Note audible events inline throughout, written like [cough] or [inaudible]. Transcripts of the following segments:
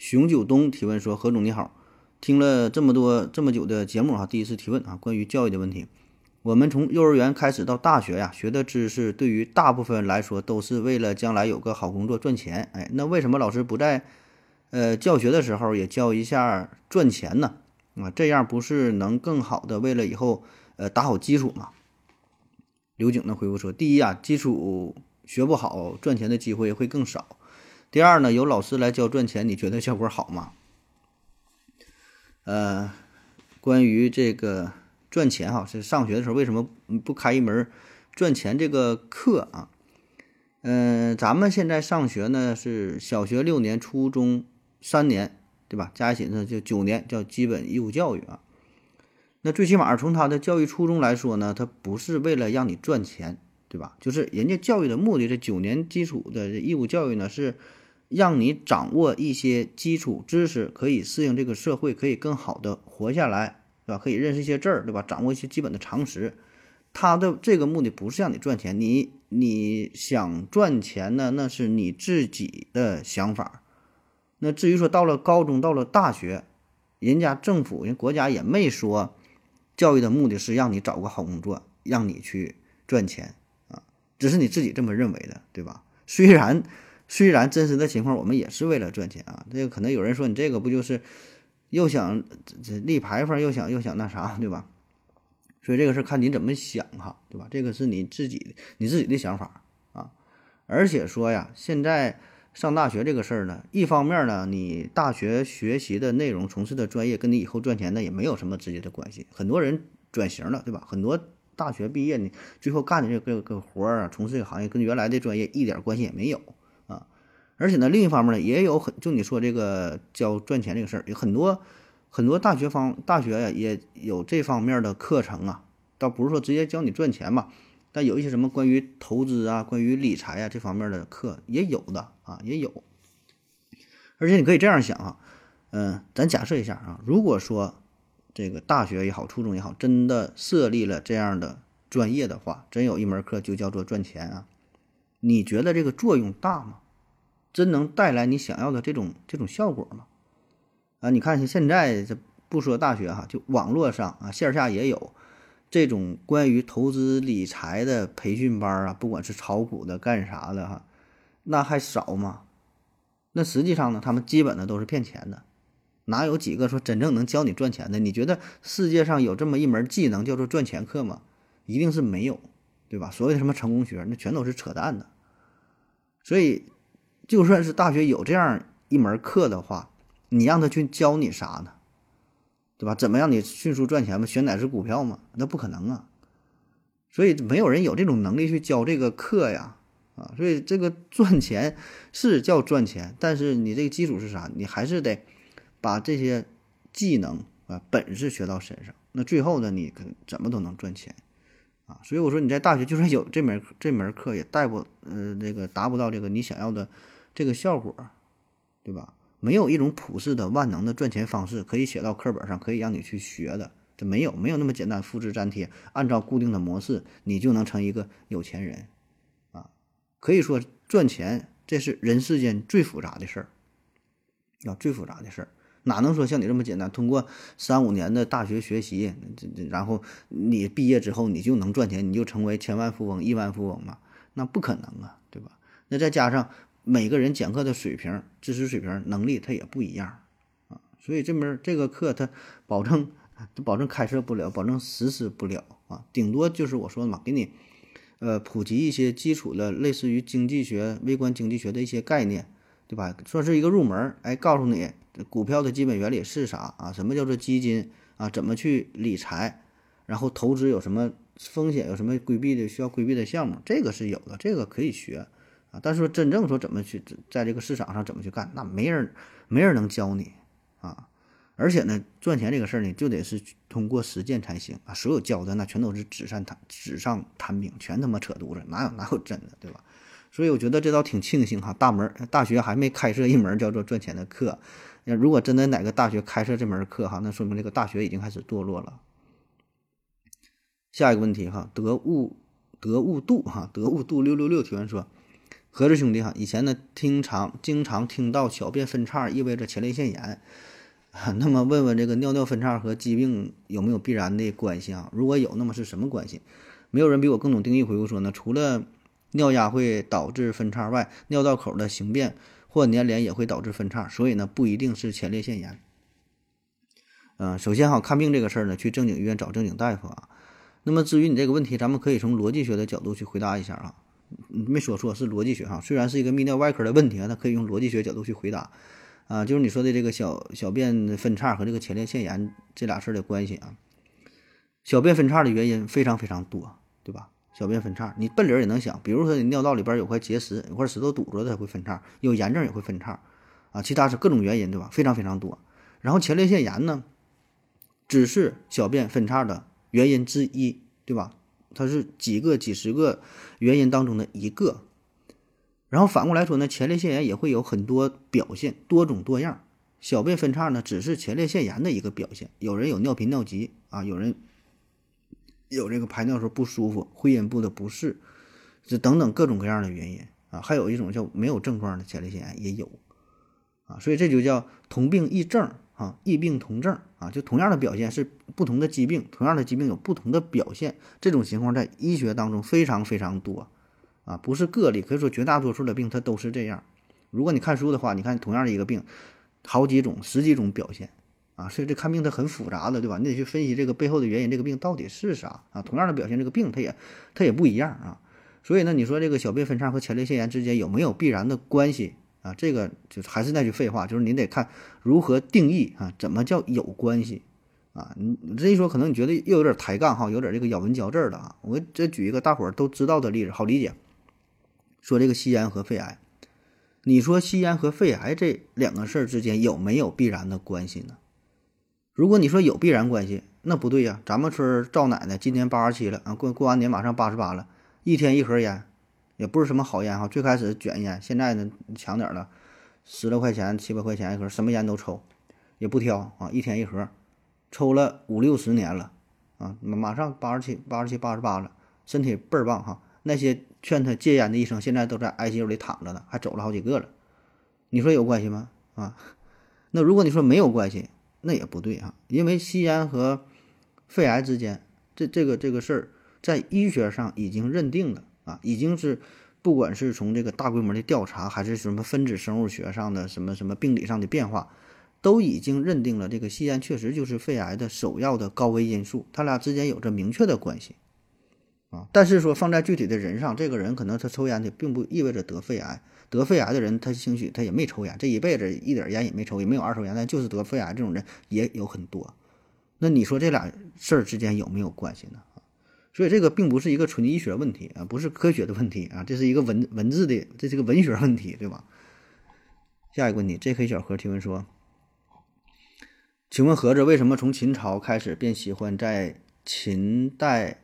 熊九东提问说：“何总你好，听了这么多这么久的节目哈，第一次提问啊，关于教育的问题。我们从幼儿园开始到大学呀，学的知识对于大部分来说都是为了将来有个好工作赚钱。哎，那为什么老师不在呃教学的时候也教一下赚钱呢？啊，这样不是能更好的为了以后呃打好基础吗？”刘景呢回复说：“第一啊，基础。”学不好，赚钱的机会会更少。第二呢，有老师来教赚钱，你觉得效果好吗？呃，关于这个赚钱哈，是上学的时候为什么不开一门赚钱这个课啊？嗯，咱们现在上学呢是小学六年，初中三年，对吧？加一起呢就九年，叫基本义务教育啊。那最起码从他的教育初衷来说呢，他不是为了让你赚钱。对吧？就是人家教育的目的，这九年基础的义务教育呢，是让你掌握一些基础知识，可以适应这个社会，可以更好的活下来，对吧？可以认识一些字儿，对吧？掌握一些基本的常识。他的这个目的不是让你赚钱，你你想赚钱呢，那是你自己的想法。那至于说到了高中，到了大学，人家政府、人国家也没说，教育的目的是让你找个好工作，让你去赚钱啊。只是你自己这么认为的，对吧？虽然虽然真实的情况，我们也是为了赚钱啊。这个可能有人说，你这个不就是又想这立牌坊，又想又想那啥，对吧？所以这个事看你怎么想哈，对吧？这个是你自己你自己的想法啊。而且说呀，现在上大学这个事儿呢，一方面呢，你大学学习的内容、从事的专业跟你以后赚钱呢也没有什么直接的关系。很多人转型了，对吧？很多。大学毕业呢，最后干的这个个活儿啊，从事这个行业跟原来的专业一点关系也没有。而且呢，另一方面呢，也有很就你说这个教赚钱这个事儿，有很多很多大学方大学呀也有这方面的课程啊，倒不是说直接教你赚钱吧，但有一些什么关于投资啊、关于理财啊这方面的课也有的啊，也有。而且你可以这样想啊，嗯，咱假设一下啊，如果说。这个大学也好，初中也好，真的设立了这样的专业的话，真有一门课就叫做赚钱啊？你觉得这个作用大吗？真能带来你想要的这种这种效果吗？啊，你看现在这不说大学哈，就网络上啊，线下也有这种关于投资理财的培训班啊，不管是炒股的干啥的哈，那还少吗？那实际上呢，他们基本的都是骗钱的。哪有几个说真正能教你赚钱的？你觉得世界上有这么一门技能叫做赚钱课吗？一定是没有，对吧？所谓的什么成功学，那全都是扯淡的。所以，就算是大学有这样一门课的话，你让他去教你啥呢？对吧？怎么让你迅速赚钱吗？选哪只股票吗？那不可能啊！所以没有人有这种能力去教这个课呀，啊！所以这个赚钱是叫赚钱，但是你这个基础是啥？你还是得。把这些技能啊本事学到身上，那最后呢，你可怎么都能赚钱啊！所以我说你在大学就算有这门这门课，也带不呃那个达不到这个你想要的这个效果，对吧？没有一种普世的万能的赚钱方式可以写到课本上，可以让你去学的，这没有没有那么简单，复制粘贴，按照固定的模式，你就能成一个有钱人啊！可以说赚钱这是人世间最复杂的事儿，啊，最复杂的事儿。哪能说像你这么简单？通过三五年的大学学习，这这，然后你毕业之后你就能赚钱，你就成为千万富翁、亿万富翁吗？那不可能啊，对吧？那再加上每个人讲课的水平、知识水平、能力他也不一样啊，所以这门这个课他保证保证开设不了，保证实施不了啊，顶多就是我说的嘛，给你呃普及一些基础的，类似于经济学、微观经济学的一些概念，对吧？算是一个入门，哎，告诉你。股票的基本原理是啥啊？什么叫做基金啊？怎么去理财？然后投资有什么风险？有什么规避的需要规避的项目？这个是有的，这个可以学啊。但是说真正说怎么去在这个市场上怎么去干，那没人没人能教你啊。而且呢，赚钱这个事儿呢，就得是通过实践才行啊。所有教的那全都是纸上谈纸上谈兵，全他妈扯犊子，哪有哪有真的，对吧？所以我觉得这倒挺庆幸哈，大门大学还没开设一门叫做赚钱的课。那如果真的哪个大学开设这门课哈，那说明这个大学已经开始堕落了。下一个问题哈，得物得物度哈，得物度六六六提问说，何志兄弟哈，以前呢经常经常听到小便分叉意味着前列腺炎。[laughs] 那么问问这个尿尿分叉和疾病有没有必然的关系啊？如果有，那么是什么关系？没有人比我更懂定义。回复说呢，除了尿压会导致分叉外，尿道口的形变或粘连也会导致分叉，所以呢不一定是前列腺炎。嗯，首先哈，看病这个事儿呢，去正经医院找正经大夫啊。那么至于你这个问题，咱们可以从逻辑学的角度去回答一下啊。没说错，是逻辑学哈。虽然是一个泌尿外科的问题啊，它可以用逻辑学角度去回答。啊，就是你说的这个小小便分叉和这个前列腺炎这俩事儿的关系啊。小便分叉的原因非常非常多，对吧？小便分叉，你笨理儿也能想，比如说你尿道里边有块结石，有块石头堵着它会分叉，有炎症也会分叉，啊，其他是各种原因，对吧？非常非常多。然后前列腺炎呢，只是小便分叉的原因之一，对吧？它是几个、几十个原因当中的一个。然后反过来说呢，前列腺炎也会有很多表现，多种多样。小便分叉呢，只是前列腺炎的一个表现。有人有尿频尿急啊，有人有这个排尿时候不舒服、会阴部的不适，这等等各种各样的原因啊。还有一种叫没有症状的前列腺炎也有啊，所以这就叫同病异症啊，异病同症啊，就同样的表现是不同的疾病，同样的疾病有不同的表现。这种情况在医学当中非常非常多。啊，不是个例，可以说绝大多数的病它都是这样。如果你看书的话，你看同样的一个病，好几种、十几种表现啊，所以这看病它很复杂的，对吧？你得去分析这个背后的原因，这个病到底是啥啊？同样的表现，这个病它也它也不一样啊。所以呢，你说这个小便分叉和前列腺炎之间有没有必然的关系啊？这个就还是那句废话，就是你得看如何定义啊，怎么叫有关系啊？你这一说，可能你觉得又有点抬杠哈，有点这个咬文嚼字了啊。我再举一个大伙儿都知道的例子，好理解。说这个吸烟和肺癌，你说吸烟和肺癌这两个事儿之间有没有必然的关系呢？如果你说有必然关系，那不对呀。咱们村赵奶奶今年八十七了啊，过过完年马上八十八了，一天一盒烟，也不是什么好烟哈。最开始卷烟，现在呢强点了，十来块钱、七八块钱一盒，什么烟都抽，也不挑啊，一天一盒，抽了五六十年了啊，马上八十七、八十七、八十八了，身体倍儿棒哈。那些劝他戒烟的医生，现在都在 ICU 里躺着呢，还走了好几个了。你说有关系吗？啊，那如果你说没有关系，那也不对啊，因为吸烟和肺癌之间，这这个这个事儿，在医学上已经认定了啊，已经是不管是从这个大规模的调查，还是什么分子生物学上的什么什么病理上的变化，都已经认定了这个吸烟确实就是肺癌的首要的高危因素，它俩之间有着明确的关系。啊，但是说放在具体的人上，这个人可能他抽烟的，并不意味着得肺癌。得肺癌的人，他兴许他也没抽烟，这一辈子一点烟也没抽，也没有二手烟，但就是得肺癌这种人也有很多。那你说这俩事儿之间有没有关系呢？所以这个并不是一个纯医学问题啊，不是科学的问题啊，这是一个文文字的，这是个文学问题，对吧？下一个问题，J.K. 小何提问说：“请问盒子为什么从秦朝开始便喜欢在秦代？”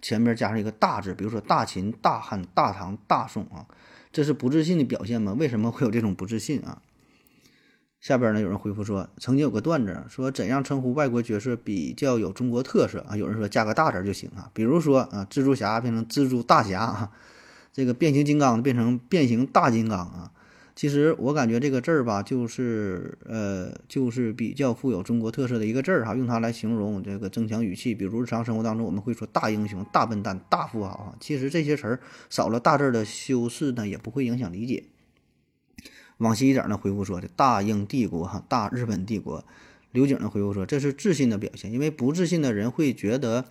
前面加上一个大字，比如说大秦、大汉、大唐、大宋啊，这是不自信的表现吗？为什么会有这种不自信啊？下边呢有人回复说，曾经有个段子说，怎样称呼外国角色比较有中国特色啊？有人说加个大字就行啊，比如说啊，蜘蛛侠变成蜘蛛大侠啊，这个变形金刚变成变形大金刚啊。其实我感觉这个字儿吧，就是呃，就是比较富有中国特色的一个字儿哈，用它来形容这个增强语气。比如日常生活当中，我们会说大英雄、大笨蛋、大富豪啊。其实这些词儿少了大字的修饰呢，也不会影响理解。往西一点呢，回复说的大英帝国哈，大日本帝国。刘景呢回复说，这是自信的表现，因为不自信的人会觉得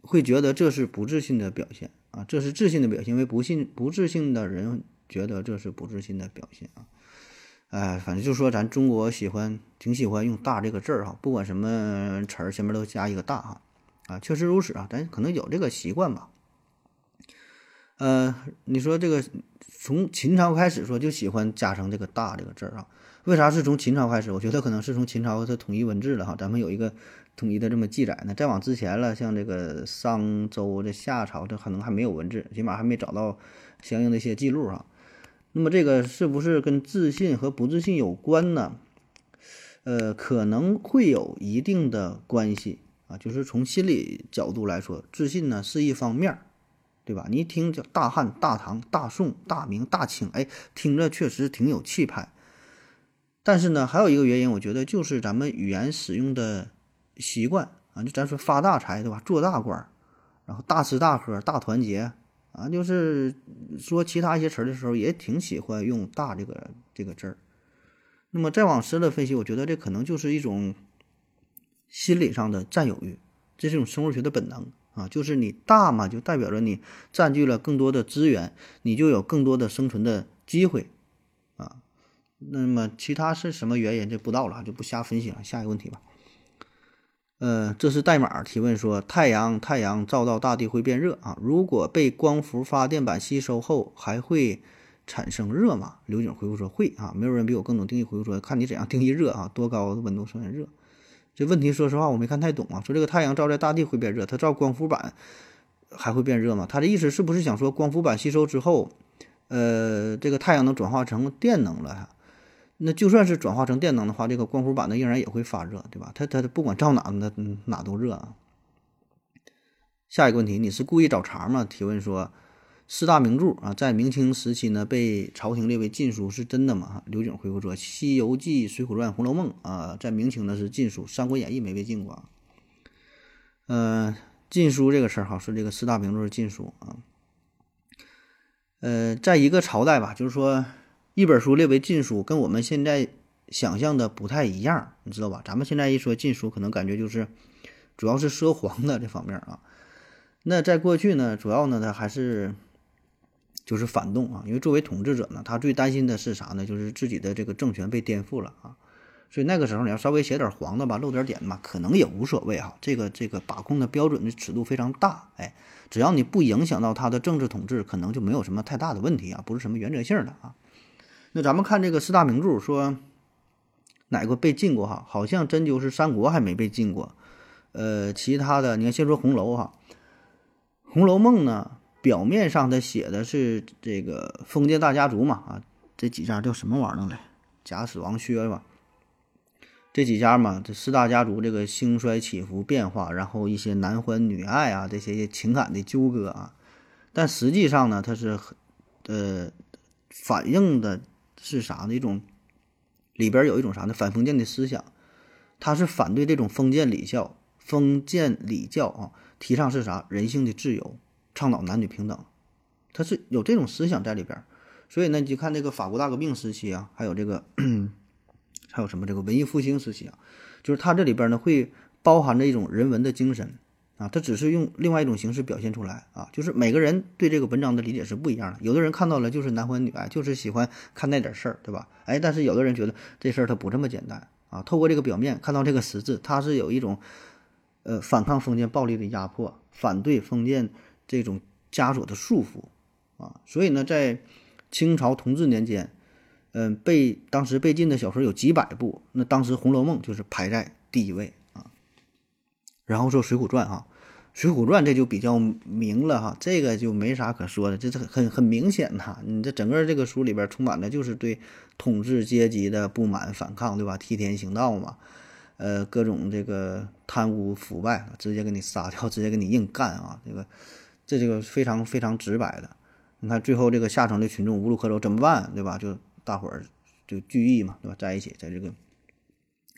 会觉得这是不自信的表现啊，这是自信的表现，因为不信不自信的人。觉得这是不自信的表现啊，哎，反正就说咱中国喜欢挺喜欢用“大”这个字儿哈，不管什么词儿前面都加一个“大”哈，啊，确实如此啊，咱可能有这个习惯吧。呃，你说这个从秦朝开始说就喜欢加上这个“大”这个字儿啊，为啥是从秦朝开始？我觉得可能是从秦朝它统一文字了哈，咱们有一个统一的这么记载呢。再往之前了，像这个商周、这夏朝，这可能还没有文字，起码还没找到相应的一些记录啊。那么这个是不是跟自信和不自信有关呢？呃，可能会有一定的关系啊，就是从心理角度来说，自信呢是一方面儿，对吧？你一听叫大汉、大唐、大宋、大明、大清，哎，听着确实挺有气派。但是呢，还有一个原因，我觉得就是咱们语言使用的习惯啊，就咱说发大财，对吧？做大官，然后大吃大喝、大团结啊，就是说其他一些词儿的时候，也挺喜欢用“大”这个这个字儿。那么再往深了分析，我觉得这可能就是一种心理上的占有欲，这是一种生物学的本能啊，就是你大嘛，就代表着你占据了更多的资源，你就有更多的生存的机会啊。那么其他是什么原因，这不道了，就不瞎分析了。下一个问题吧。呃，这是代码提问说，太阳太阳照到大地会变热啊，如果被光伏发电板吸收后，还会。产生热吗？刘景回复说会啊，没有人比我更懂定义。回复说看你怎样定义热啊，多高的温度算热？这问题说实话我没看太懂啊。说这个太阳照在大地会变热，它照光伏板还会变热吗？他的意思是不是想说光伏板吸收之后，呃，这个太阳能转化成电能了？那就算是转化成电能的话，这个光伏板呢仍然也会发热，对吧？它它不管照哪那哪都热啊。下一个问题，你是故意找茬吗？提问说。四大名著啊，在明清时期呢，被朝廷列为禁书，是真的吗？刘景回复说：《西游记》《水浒传》《红楼梦》啊，在明清呢是禁书，《三国演义》没被禁过。嗯，禁书这个事儿哈，是这个四大名著是禁书啊。呃，在一个朝代吧，就是说一本书列为禁书，跟我们现在想象的不太一样，你知道吧？咱们现在一说禁书，可能感觉就是主要是涉黄的这方面啊。那在过去呢，主要呢，它还是。就是反动啊，因为作为统治者呢，他最担心的是啥呢？就是自己的这个政权被颠覆了啊。所以那个时候你要稍微写点黄的吧，露点点嘛，可能也无所谓哈。这个这个把控的标准的尺度非常大，哎，只要你不影响到他的政治统治，可能就没有什么太大的问题啊，不是什么原则性的啊。那咱们看这个四大名著，说哪个被禁过哈？好像真就是三国还没被禁过。呃，其他的你看，先说红楼哈，《红楼梦》呢。表面上他写的是这个封建大家族嘛啊，这几家叫什么玩意儿来？贾史王薛吧，这几家嘛，这四大家族这个兴衰起伏变化，然后一些男欢女爱啊，这些情感的纠葛啊，但实际上呢，它是呃反映的是啥呢？一种里边有一种啥呢？反封建的思想，它是反对这种封建礼教，封建礼教啊，提倡是啥？人性的自由。倡导男女平等，他是有这种思想在里边，所以呢，你就看这个法国大革命时期啊，还有这个 [coughs] 还有什么这个文艺复兴时期啊，就是它这里边呢会包含着一种人文的精神啊，它只是用另外一种形式表现出来啊，就是每个人对这个文章的理解是不一样的，有的人看到了就是男欢女爱，就是喜欢看那点事儿，对吧？哎，但是有的人觉得这事儿它不这么简单啊，透过这个表面看到这个实质，它是有一种呃反抗封建暴力的压迫，反对封建。这种枷锁的束缚啊，所以呢，在清朝同治年间，嗯，被当时被禁的小说有几百部，那当时《红楼梦》就是排在第一位啊。然后说《水浒传》哈，《水浒传》这就比较明了哈，这个就没啥可说的，这是很很明显呐。你这整个这个书里边充满的就是对统治阶级的不满反抗，对吧？替天行道嘛，呃，各种这个贪污腐败，直接给你杀掉，直接给你硬干啊，这个。这这个非常非常直白的，你看最后这个下层的群众无路可走怎么办，对吧？就大伙儿就聚义嘛，对吧？在一起，在这个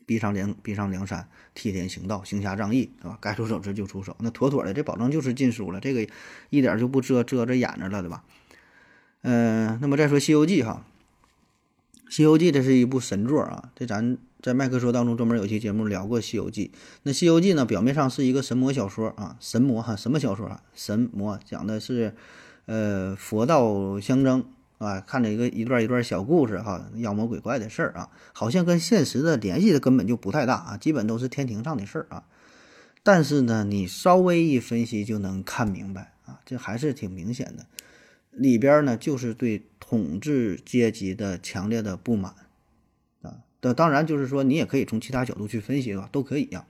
逼上梁逼上梁山，替天行道，行侠仗义，对吧？该出手时就出手，那妥妥的，这保证就是禁书了，这个一点就不遮遮着掩着了，对吧？嗯，那么再说《西游记》哈，《西游记》这是一部神作啊，这咱。在麦克说当中专门有期节目聊过《西游记》。那《西游记》呢，表面上是一个神魔小说啊，神魔哈，什么小说啊？神魔讲的是，呃，佛道相争啊，看着一个一段一段小故事哈，妖魔鬼怪的事儿啊，好像跟现实的联系的根本就不太大啊，基本都是天庭上的事儿啊。但是呢，你稍微一分析就能看明白啊，这还是挺明显的，里边呢就是对统治阶级的强烈的不满。的当然就是说你也可以从其他角度去分析啊，都可以呀。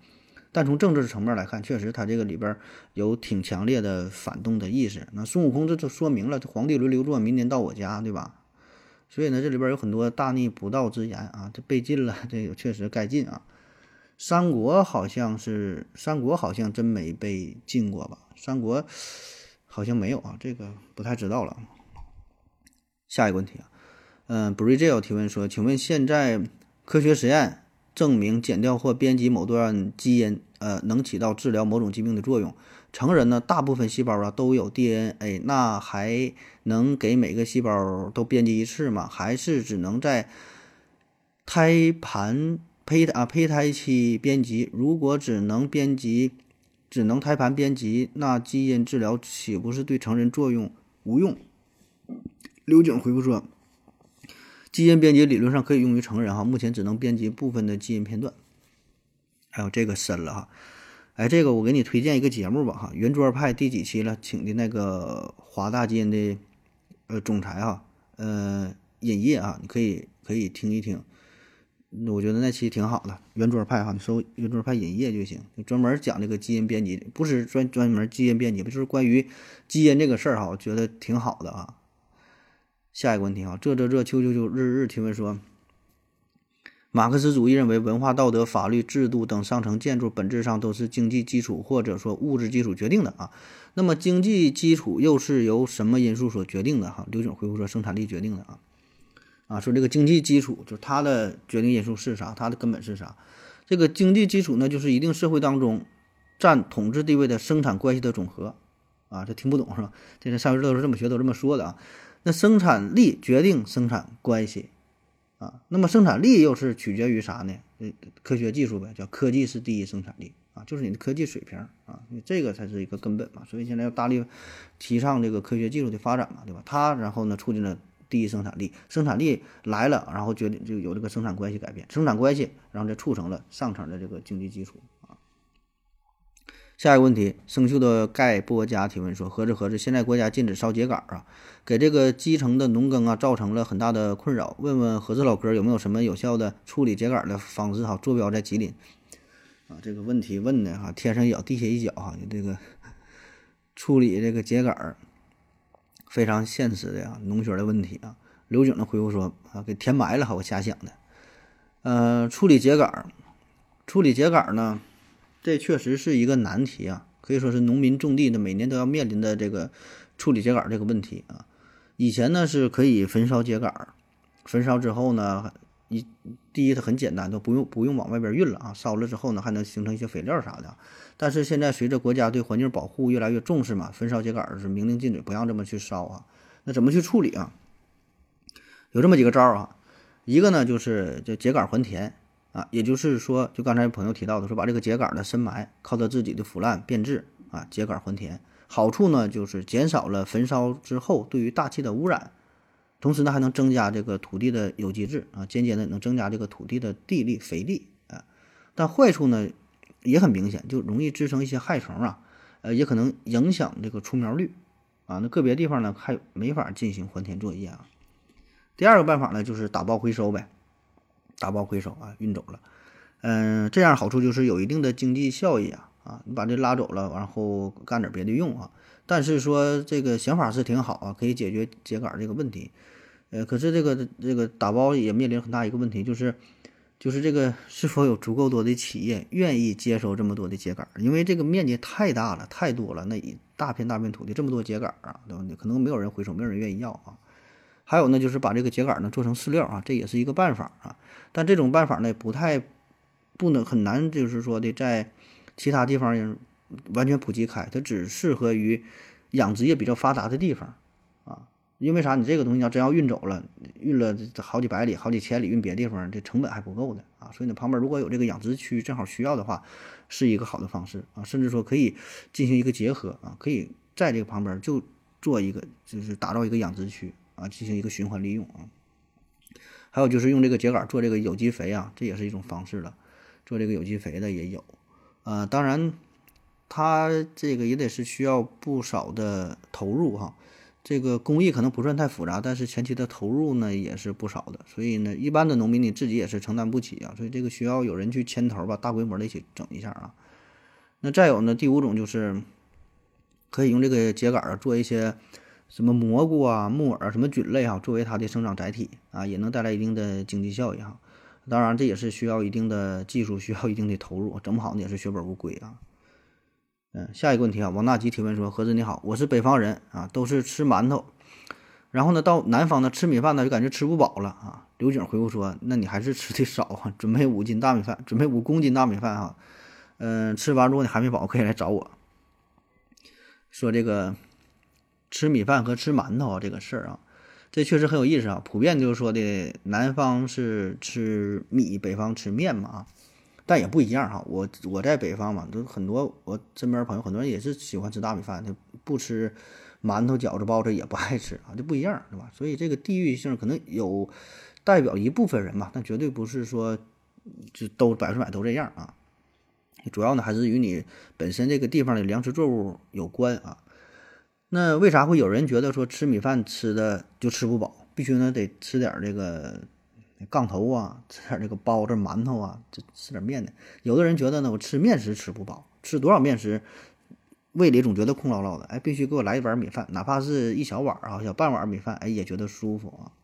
但从政治层面来看，确实他这个里边有挺强烈的反动的意识。那孙悟空这就说明了，皇帝轮流坐，明年到我家，对吧？所以呢，这里边有很多大逆不道之言啊，这被禁了，这个确实该禁啊。三国好像是三国好像真没被禁过吧？三国好像没有啊，这个不太知道了。下一个问题啊，嗯 b r i d g e 提问说，请问现在科学实验？证明剪掉或编辑某段基因，呃，能起到治疗某种疾病的作用。成人呢，大部分细胞啊都有 DNA，那还能给每个细胞都编辑一次吗？还是只能在胎盘胚啊胚胎期编辑？如果只能编辑，只能胎盘编辑，那基因治疗岂不是对成人作用无用？刘景回复说。基因编辑理论上可以用于成人哈，目前只能编辑部分的基因片段。还有这个深了哈，哎，这个我给你推荐一个节目吧哈，圆桌派第几期了？请的那个华大基因的呃总裁哈，呃尹烨啊，你可以可以听一听，我觉得那期挺好的。圆桌派哈，你搜圆桌派尹烨就行，专门讲这个基因编辑，不是专专门基因编辑，不就是关于基因这个事儿哈，我觉得挺好的啊。下一个问题啊，这这这秋秋秋日日提问说，马克思主义认为文化、道德、法律、制度等上层建筑本质上都是经济基础或者说物质基础决定的啊。那么经济基础又是由什么因素所决定的？哈，刘炯回复说生产力决定的啊。啊，说这个经济基础就是它的决定因素是啥？它的根本是啥？这个经济基础呢，就是一定社会当中占统治地位的生产关系的总和啊。这听不懂是吧？这个上学都是这么学，都这么说的啊。那生产力决定生产关系，啊，那么生产力又是取决于啥呢？科学技术呗，叫科技是第一生产力啊，就是你的科技水平啊，这个才是一个根本嘛。所以现在要大力提倡这个科学技术的发展嘛，对吧？它然后呢促进了第一生产力，生产力来了，然后决定就有这个生产关系改变，生产关系然后再促成了上层的这个经济基础。下一个问题，生锈的盖波加提问说：合着合着，现在国家禁止烧秸秆啊，给这个基层的农耕啊造成了很大的困扰。问问合适老哥有没有什么有效的处理秸秆的方式？哈，坐标在吉林啊，这个问题问的哈，天上一脚地下一脚哈，你这个处理这个秸秆儿非常现实的呀，农学的问题啊。刘景的回复说啊，给填埋了哈，我瞎想的。呃，处理秸秆儿，处理秸秆儿呢？这确实是一个难题啊，可以说是农民种地的每年都要面临的这个处理秸秆这个问题啊。以前呢是可以焚烧秸秆，焚烧之后呢，一第一它很简单，都不用不用往外边运了啊。烧了之后呢，还能形成一些肥料啥的。但是现在随着国家对环境保护越来越重视嘛，焚烧秸秆是明令禁止，不让这么去烧啊。那怎么去处理啊？有这么几个招儿啊，一个呢就是叫秸秆还田。啊，也就是说，就刚才朋友提到的，说把这个秸秆呢深埋，靠它自己的腐烂变质啊，秸秆还田。好处呢，就是减少了焚烧之后对于大气的污染，同时呢，还能增加这个土地的有机质啊，间接的能增加这个土地的地力肥力啊。但坏处呢也很明显，就容易滋生一些害虫啊，呃，也可能影响这个出苗率啊。那个别地方呢还没法进行还田作业啊。第二个办法呢，就是打包回收呗。打包回收啊，运走了，嗯，这样好处就是有一定的经济效益啊，啊，你把这拉走了，然后干点别的用啊。但是说这个想法是挺好啊，可以解决秸秆这个问题，呃，可是这个这个打包也面临很大一个问题，就是就是这个 [laughs] 是否有足够多的企业愿意接收这么多的秸秆？因为这个面积太大了，太多了，那一大片大片土地这么多秸秆啊，对吧？可能没有人回收，没有人愿意要啊。还有呢，就是把这个秸秆呢做成饲料啊，这也是一个办法啊。但这种办法呢，不太不能很难，就是说的在其他地方完全普及开，它只适合于养殖业比较发达的地方啊。因为啥？你这个东西要真要运走了，运了好几百里、好几千里运别地方，这成本还不够的啊。所以呢，旁边如果有这个养殖区，正好需要的话，是一个好的方式啊。甚至说可以进行一个结合啊，可以在这个旁边就做一个，就是打造一个养殖区。啊，进行一个循环利用啊，还有就是用这个秸秆做这个有机肥啊，这也是一种方式了。做这个有机肥的也有，啊，当然，它这个也得是需要不少的投入哈。这个工艺可能不算太复杂，但是前期的投入呢也是不少的，所以呢，一般的农民你自己也是承担不起啊，所以这个需要有人去牵头吧，大规模的一起整一下啊。那再有呢，第五种就是可以用这个秸秆做一些什么蘑菇啊、木耳什么菌类哈，作为它的生长载体啊，也能带来一定的经济效益哈。当然，这也是需要一定的技术，需要一定的投入，整不好呢也是血本无归啊。嗯，下一个问题啊，王大吉提问说：何子你好，我是北方人啊，都是吃馒头，然后呢到南方呢吃米饭呢就感觉吃不饱了啊。刘景回复说：那你还是吃的少啊，准备五斤大米饭，准备五公斤大米饭哈。嗯，吃完如果你还没饱，可以来找我。说这个吃米饭和吃馒头啊这个事儿啊。这确实很有意思啊！普遍就是说的，南方是吃米，北方吃面嘛啊，但也不一样哈。我我在北方嘛，都很多我身边朋友很多人也是喜欢吃大米饭，他不吃馒头、饺子、包子也不爱吃啊，就不一样是吧？所以这个地域性可能有代表一部分人嘛，但绝对不是说就都百分之百都这样啊。主要呢还是与你本身这个地方的粮食作物有关啊。那为啥会有人觉得说吃米饭吃的就吃不饱，必须呢得吃点这个杠头啊，吃点这个包子、馒头啊，就吃点面的。有的人觉得呢，我吃面食吃不饱，吃多少面食，胃里总觉得空落落的。哎，必须给我来一碗米饭，哪怕是一小碗啊，小半碗米饭，哎，也觉得舒服啊。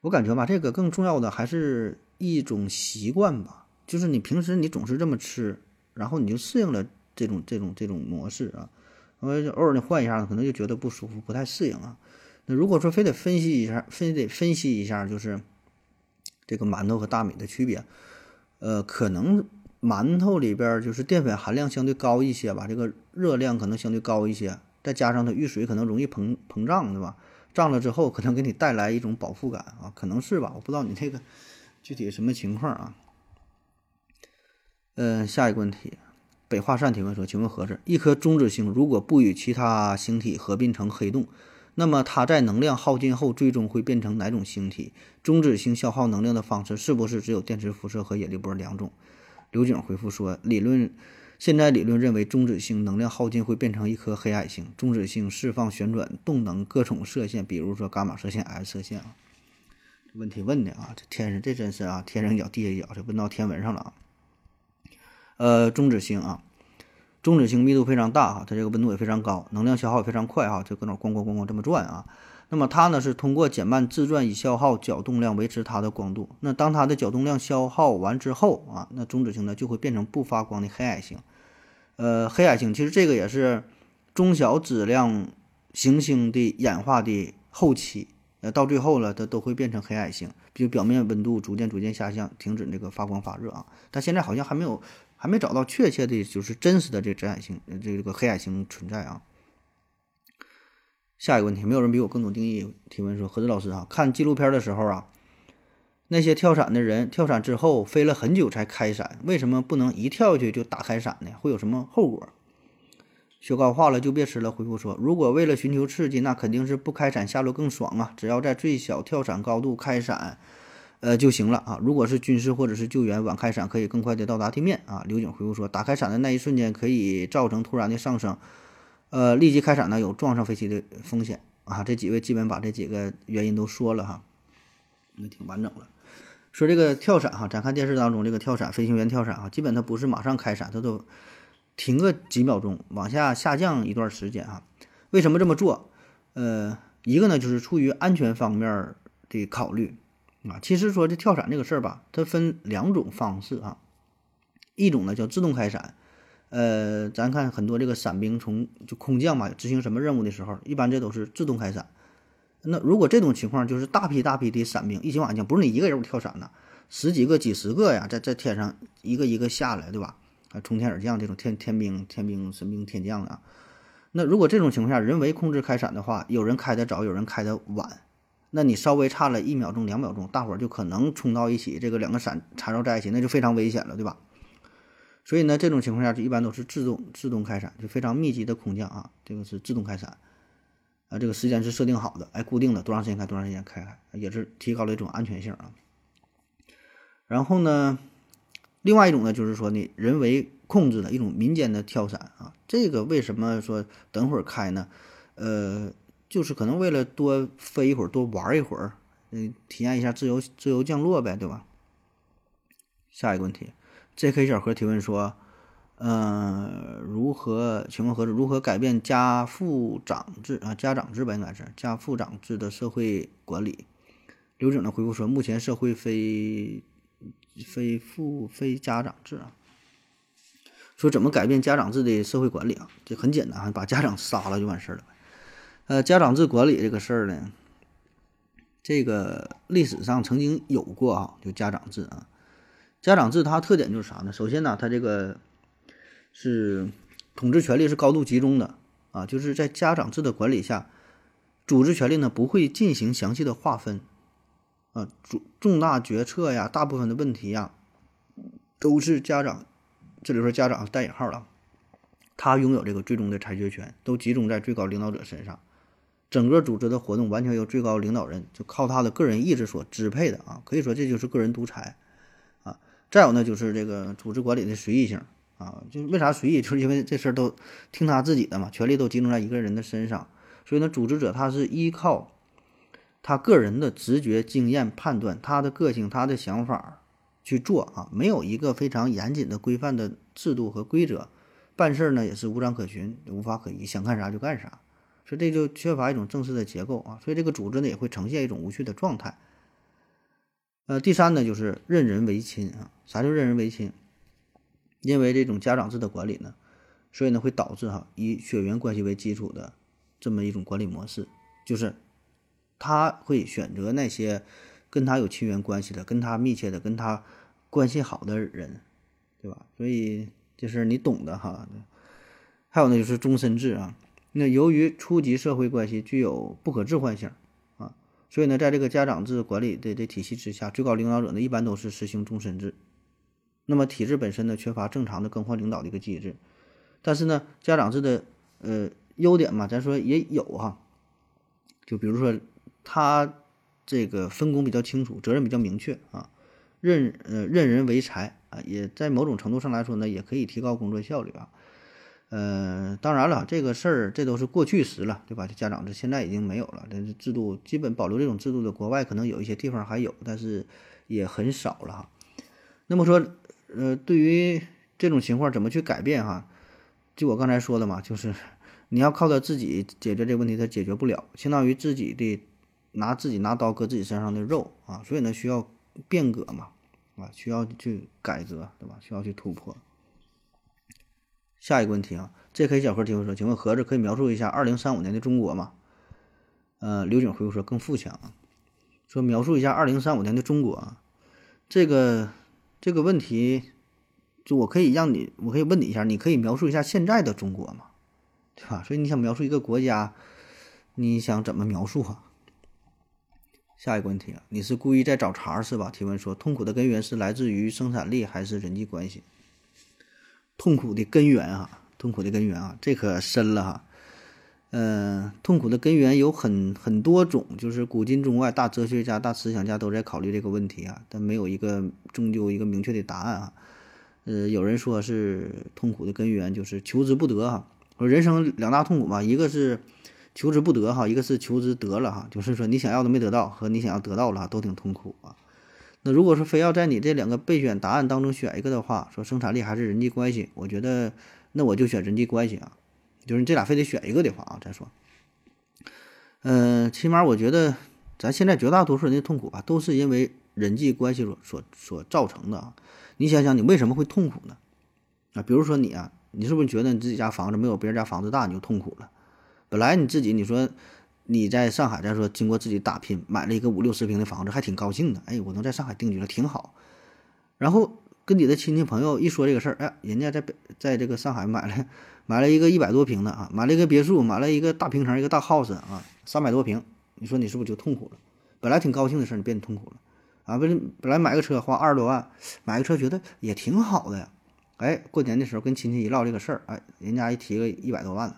我感觉吧，这个更重要的还是一种习惯吧，就是你平时你总是这么吃，然后你就适应了这种这种这种模式啊。我偶尔你换一下，可能就觉得不舒服，不太适应啊。那如果说非得分析一下，非得分析一下，就是这个馒头和大米的区别，呃，可能馒头里边就是淀粉含量相对高一些吧，这个热量可能相对高一些，再加上它遇水可能容易膨膨胀，对吧？胀了之后可能给你带来一种饱腹感啊，可能是吧？我不知道你这个具体什么情况啊。嗯，下一个问题。北华善提问说：“请问何子，一颗中子星如果不与其他星体合并成黑洞，那么它在能量耗尽后，最终会变成哪种星体？中子星消耗能量的方式是不是只有电磁辐射和引力波两种？”刘景回复说：“理论现在理论认为，中子星能量耗尽会变成一颗黑矮星。中子星释放旋转动能各种射线，比如说伽马射线、X 射线啊。”问题问的啊，这天上这真是啊，天上一脚地下一脚，这问到天文上了啊。呃，中子星啊，中子星密度非常大哈，它这个温度也非常高，能量消耗也非常快哈，就搁那咣咣咣咣这么转啊。那么它呢是通过减慢自转以消耗角动量维持它的光度。那当它的角动量消耗完之后啊，那中子星呢就会变成不发光的黑矮星。呃，黑矮星其实这个也是中小质量行星的演化的后期，呃，到最后了它都会变成黑矮星，就表面温度逐渐逐渐下降，停止那个发光发热啊。但现在好像还没有。还没找到确切的，就是真实的这个矮星，这个黑矮星存在啊。下一个问题，没有人比我更懂定义。提问说：何子老师啊，看纪录片的时候啊，那些跳伞的人跳伞之后飞了很久才开伞，为什么不能一跳下去就打开伞呢？会有什么后果？雪糕化了就别吃了。回复说：如果为了寻求刺激，那肯定是不开伞下落更爽啊！只要在最小跳伞高度开伞。呃就行了啊！如果是军事或者是救援，晚开伞可以更快的到达地面啊。刘景回复说，打开伞的那一瞬间可以造成突然的上升，呃，立即开伞呢有撞上飞机的风险啊。这几位基本把这几个原因都说了哈，那挺完整了。说这个跳伞哈，咱看电视当中这个跳伞，飞行员跳伞啊，基本他不是马上开伞，他都停个几秒钟，往下下降一段时间哈。为什么这么做？呃，一个呢就是出于安全方面的考虑。啊，其实说这跳伞这个事儿吧，它分两种方式啊。一种呢叫自动开伞，呃，咱看很多这个伞兵从就空降嘛，执行什么任务的时候，一般这都是自动开伞。那如果这种情况，就是大批大批的伞兵一起往下降，不是你一个人跳伞呐，十几个、几十个呀，在在天上一个一个下来，对吧？啊，从天而降这种天天兵、天兵、神兵、天将啊。那如果这种情况下人为控制开伞的话，有人开的早，有人开的晚。那你稍微差了一秒钟、两秒钟，大伙儿就可能冲到一起，这个两个伞缠绕在一起，那就非常危险了，对吧？所以呢，这种情况下就一般都是自动自动开伞，就非常密集的空降啊，这个是自动开伞啊，这个时间是设定好的，哎，固定的多长时间开多长时间开开，也是提高了一种安全性啊。然后呢，另外一种呢，就是说你人为控制的一种民间的跳伞啊，这个为什么说等会儿开呢？呃。就是可能为了多飞一会儿，多玩一会儿，嗯，体验一下自由自由降落呗，对吧？下一个问题，J.K. 小何提问说，呃，如何？请问何如何改变家父长制啊？家长制吧，应该是家父长制的社会管理。刘景的回复说，目前社会非非父非家长制啊。说怎么改变家长制的社会管理啊？这很简单啊，把家长杀了就完事儿了。呃，家长制管理这个事儿呢，这个历史上曾经有过啊，就家长制啊。家长制它特点就是啥呢？首先呢，它这个是统治权力是高度集中的啊，就是在家长制的管理下，组织权力呢不会进行详细的划分啊，重重大决策呀，大部分的问题呀，都是家长，这里说家长带引号了，他拥有这个最终的裁决权，都集中在最高领导者身上。整个组织的活动完全由最高领导人就靠他的个人意志所支配的啊，可以说这就是个人独裁啊。再有呢，就是这个组织管理的随意性啊，就是为啥随意？就是因为这事儿都听他自己的嘛，权力都集中在一个人的身上，所以呢，组织者他是依靠他个人的直觉、经验、判断，他的个性、他的想法去做啊，没有一个非常严谨的规范的制度和规则，办事呢也是无章可循、无法可依，想干啥就干啥。所以这就缺乏一种正式的结构啊，所以这个组织呢也会呈现一种无序的状态。呃，第三呢就是任人唯亲啊，啥叫任人唯亲？因为这种家长制的管理呢，所以呢会导致哈以血缘关系为基础的这么一种管理模式，就是他会选择那些跟他有亲缘关系的、跟他密切的、跟他关系好的人，对吧？所以就是你懂的哈。还有呢就是终身制啊。那由于初级社会关系具有不可置换性，啊，所以呢，在这个家长制管理的这体系之下，最高领导者呢一般都是实行终身制。那么体制本身呢缺乏正常的更换领导的一个机制，但是呢，家长制的呃优点嘛，咱说也有哈，就比如说他这个分工比较清楚，责任比较明确啊，任呃任人唯才啊，也在某种程度上来说呢，也可以提高工作效率啊。呃，当然了，这个事儿这都是过去时了，对吧？这家长这现在已经没有了，但是制度基本保留这种制度的国外可能有一些地方还有，但是也很少了哈。那么说，呃，对于这种情况怎么去改变哈？就我刚才说的嘛，就是你要靠他自己解决这个问题，他解决不了，相当于自己的拿自己拿刀割自己身上的肉啊，所以呢需要变革嘛，啊，需要去改革，对吧？需要去突破。下一个问题啊，J.K. 小何提问说：“请问盒子可以描述一下二零三五年的中国吗？”呃，刘景回复说：“更富强。”说描述一下二零三五年的中国啊，这个这个问题，就我可以让你，我可以问你一下，你可以描述一下现在的中国吗？对吧？所以你想描述一个国家，你想怎么描述啊？下一个问题啊，你是故意在找茬是吧？提问说：“痛苦的根源是来自于生产力还是人际关系？”痛苦的根源啊，痛苦的根源啊，这可深了哈。嗯，痛苦的根源有很很多种，就是古今中外大哲学家、大思想家都在考虑这个问题啊，但没有一个终究一个明确的答案啊。呃，有人说是痛苦的根源就是求之不得哈。说人生两大痛苦嘛，一个是求之不得哈，一个是求之得了哈，就是说你想要的没得到和你想要得到了都挺痛苦啊。那如果说非要在你这两个备选答案当中选一个的话，说生产力还是人际关系，我觉得那我就选人际关系啊。就是你这俩非得选一个的话啊，再说，嗯，起码我觉得咱现在绝大多数人的痛苦吧，都是因为人际关系所所所造成的啊。你想想，你为什么会痛苦呢？啊，比如说你啊，你是不是觉得你自己家房子没有别人家房子大，你就痛苦了？本来你自己你说。你在上海，再说经过自己打拼买了一个五六十平的房子，还挺高兴的。哎，我能在上海定居了，挺好。然后跟你的亲戚朋友一说这个事儿，哎，人家在北，在这个上海买了买了一个一百多平的啊，买了一个别墅，买了一个大平层，一个大 house 啊，三百多平。你说你是不是就痛苦了？本来挺高兴的事儿，你变得痛苦了啊？不是，本来买个车花二十多万，买个车觉得也挺好的呀。哎，过年的时候跟亲戚一唠这个事儿，哎，人家一提个一百多万，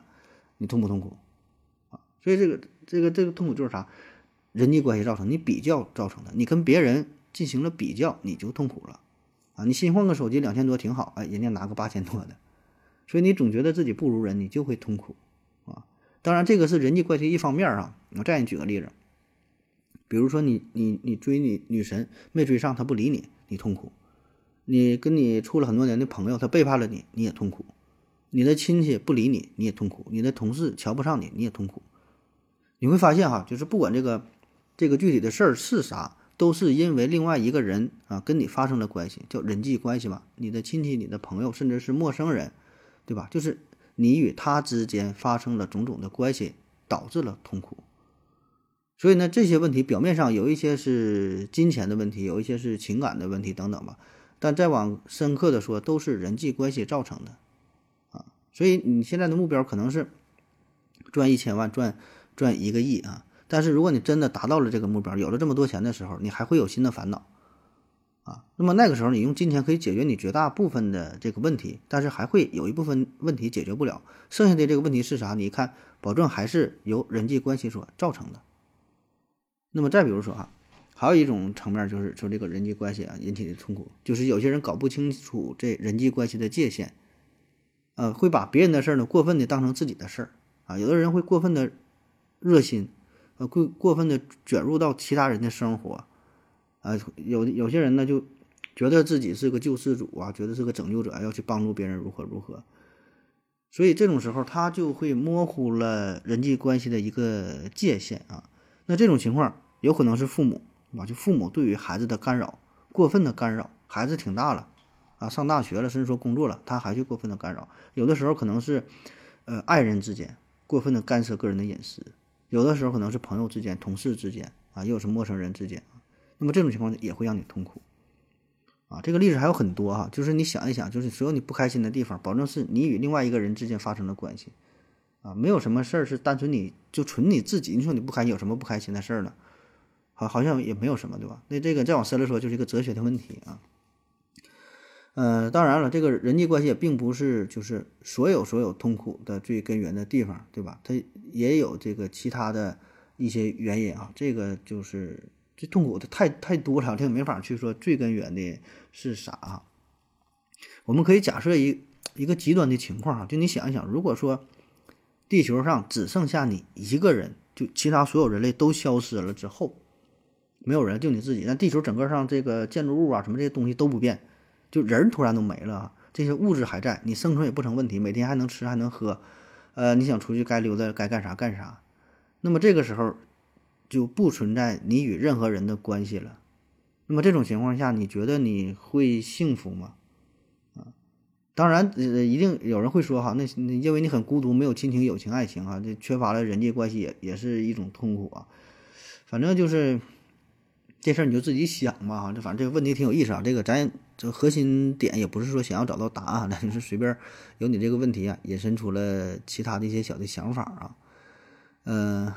你痛不痛苦？啊，所以这个。这个这个痛苦就是啥？人际关系造成，你比较造成的。你跟别人进行了比较，你就痛苦了啊！你新换个手机两千多挺好，哎，人家拿个八千多的，所以你总觉得自己不如人，你就会痛苦啊。当然，这个是人际关系一方面啊。我再给你举个例子，比如说你你你追你女神没追上，她不理你，你痛苦；你跟你处了很多年的朋友，他背叛了你，你也痛苦；你的亲戚不理你，你也痛苦；你的同事瞧不上你，你也痛苦。你会发现哈，就是不管这个这个具体的事儿是啥，都是因为另外一个人啊跟你发生了关系，叫人际关系嘛。你的亲戚、你的朋友，甚至是陌生人，对吧？就是你与他之间发生了种种的关系，导致了痛苦。所以呢，这些问题表面上有一些是金钱的问题，有一些是情感的问题等等吧。但再往深刻的说，都是人际关系造成的，啊。所以你现在的目标可能是赚一千万，赚赚一个亿啊。但是如果你真的达到了这个目标，有了这么多钱的时候，你还会有新的烦恼，啊。那么那个时候，你用金钱可以解决你绝大部分的这个问题，但是还会有一部分问题解决不了。剩下的这个问题是啥？你看，保证还是由人际关系所造成的。那么再比如说哈，还有一种层面就是说这个人际关系啊引起的痛苦，就是有些人搞不清楚这人际关系的界限，呃，会把别人的事儿呢过分的当成自己的事儿啊，有的人会过分的热心，呃，过过分的卷入到其他人的生活，啊，有有些人呢就觉得自己是个救世主啊，觉得是个拯救者，要去帮助别人如何如何，所以这种时候他就会模糊了人际关系的一个界限啊，那这种情况。有可能是父母，啊，就父母对于孩子的干扰，过分的干扰，孩子挺大了，啊，上大学了，甚至说工作了，他还去过分的干扰。有的时候可能是，呃，爱人之间过分的干涉个人的隐私，有的时候可能是朋友之间、同事之间，啊，又是陌生人之间，那么这种情况也会让你痛苦，啊，这个例子还有很多哈，就是你想一想，就是所有你不开心的地方，保证是你与另外一个人之间发生的关系，啊，没有什么事儿是单纯你就纯你自己，你说你不开心有什么不开心的事儿呢？好，好像也没有什么，对吧？那这个再往深了说，就是一个哲学的问题啊。呃，当然了，这个人际关系也并不是就是所有所有痛苦的最根源的地方，对吧？它也有这个其他的一些原因啊。这个就是这痛苦的太太多了，这个没法去说最根源的是啥。我们可以假设一一个极端的情况啊，就你想一想，如果说地球上只剩下你一个人，就其他所有人类都消失了之后。没有人，就你自己。那地球整个上这个建筑物啊，什么这些东西都不变，就人突然都没了，这些物质还在，你生存也不成问题，每天还能吃还能喝，呃，你想出去该溜达该干啥干啥。那么这个时候就不存在你与任何人的关系了。那么这种情况下，你觉得你会幸福吗？啊，当然，呃，一定有人会说哈，那因为你很孤独，没有亲情、友情、爱情啊，这缺乏了人际关系也也是一种痛苦啊。反正就是。这事儿你就自己想吧，哈，这反正这个问题挺有意思啊。这个咱这核心点也不是说想要找到答案，咱 [laughs] 就是随便由你这个问题啊引申出了其他的一些小的想法啊。嗯，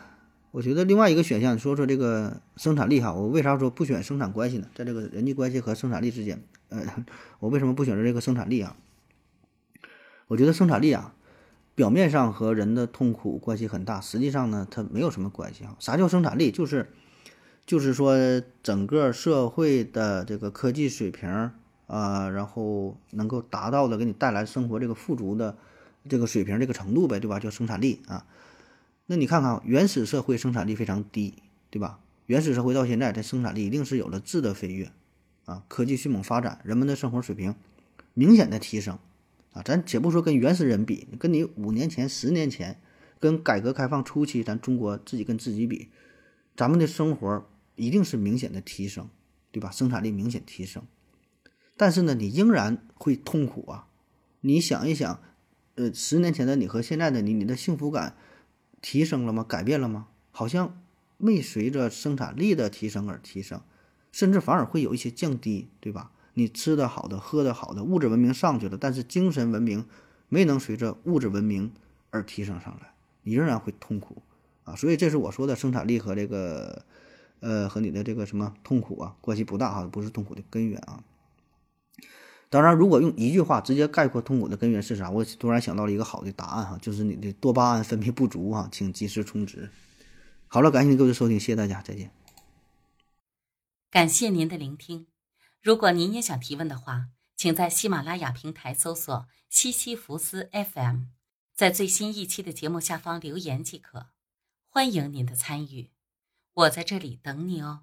我觉得另外一个选项，说说这个生产力哈，我为啥说不选生产关系呢？在这个人际关系和生产力之间，呃，我为什么不选择这个生产力啊？我觉得生产力啊，表面上和人的痛苦关系很大，实际上呢，它没有什么关系啊。啥叫生产力？就是。就是说，整个社会的这个科技水平啊，然后能够达到的给你带来生活这个富足的这个水平这个程度呗，对吧？叫生产力啊。那你看看原始社会生产力非常低，对吧？原始社会到现在，这生产力一定是有了质的飞跃啊，科技迅猛发展，人们的生活水平明显的提升啊。咱且不说跟原始人比，跟你五年前、十年前，跟改革开放初期咱中国自己跟自己比，咱们的生活。一定是明显的提升，对吧？生产力明显提升，但是呢，你仍然会痛苦啊！你想一想，呃，十年前的你和现在的你，你的幸福感提升了吗？改变了吗？好像没随着生产力的提升而提升，甚至反而会有一些降低，对吧？你吃的好的，喝的好的，物质文明上去了，但是精神文明没能随着物质文明而提升上来，你仍然会痛苦啊！所以这是我说的生产力和这个。呃，和你的这个什么痛苦啊关系不大哈，不是痛苦的根源啊。当然，如果用一句话直接概括痛苦的根源是啥，我突然想到了一个好的答案哈，就是你的多巴胺分泌不足哈，请及时充值。好了，感谢您各位收听，谢谢大家，再见。感谢您的聆听。如果您也想提问的话，请在喜马拉雅平台搜索西西弗斯 FM。在最新一期的节目下方留言即可。欢迎您的参与，我在这里等你哦。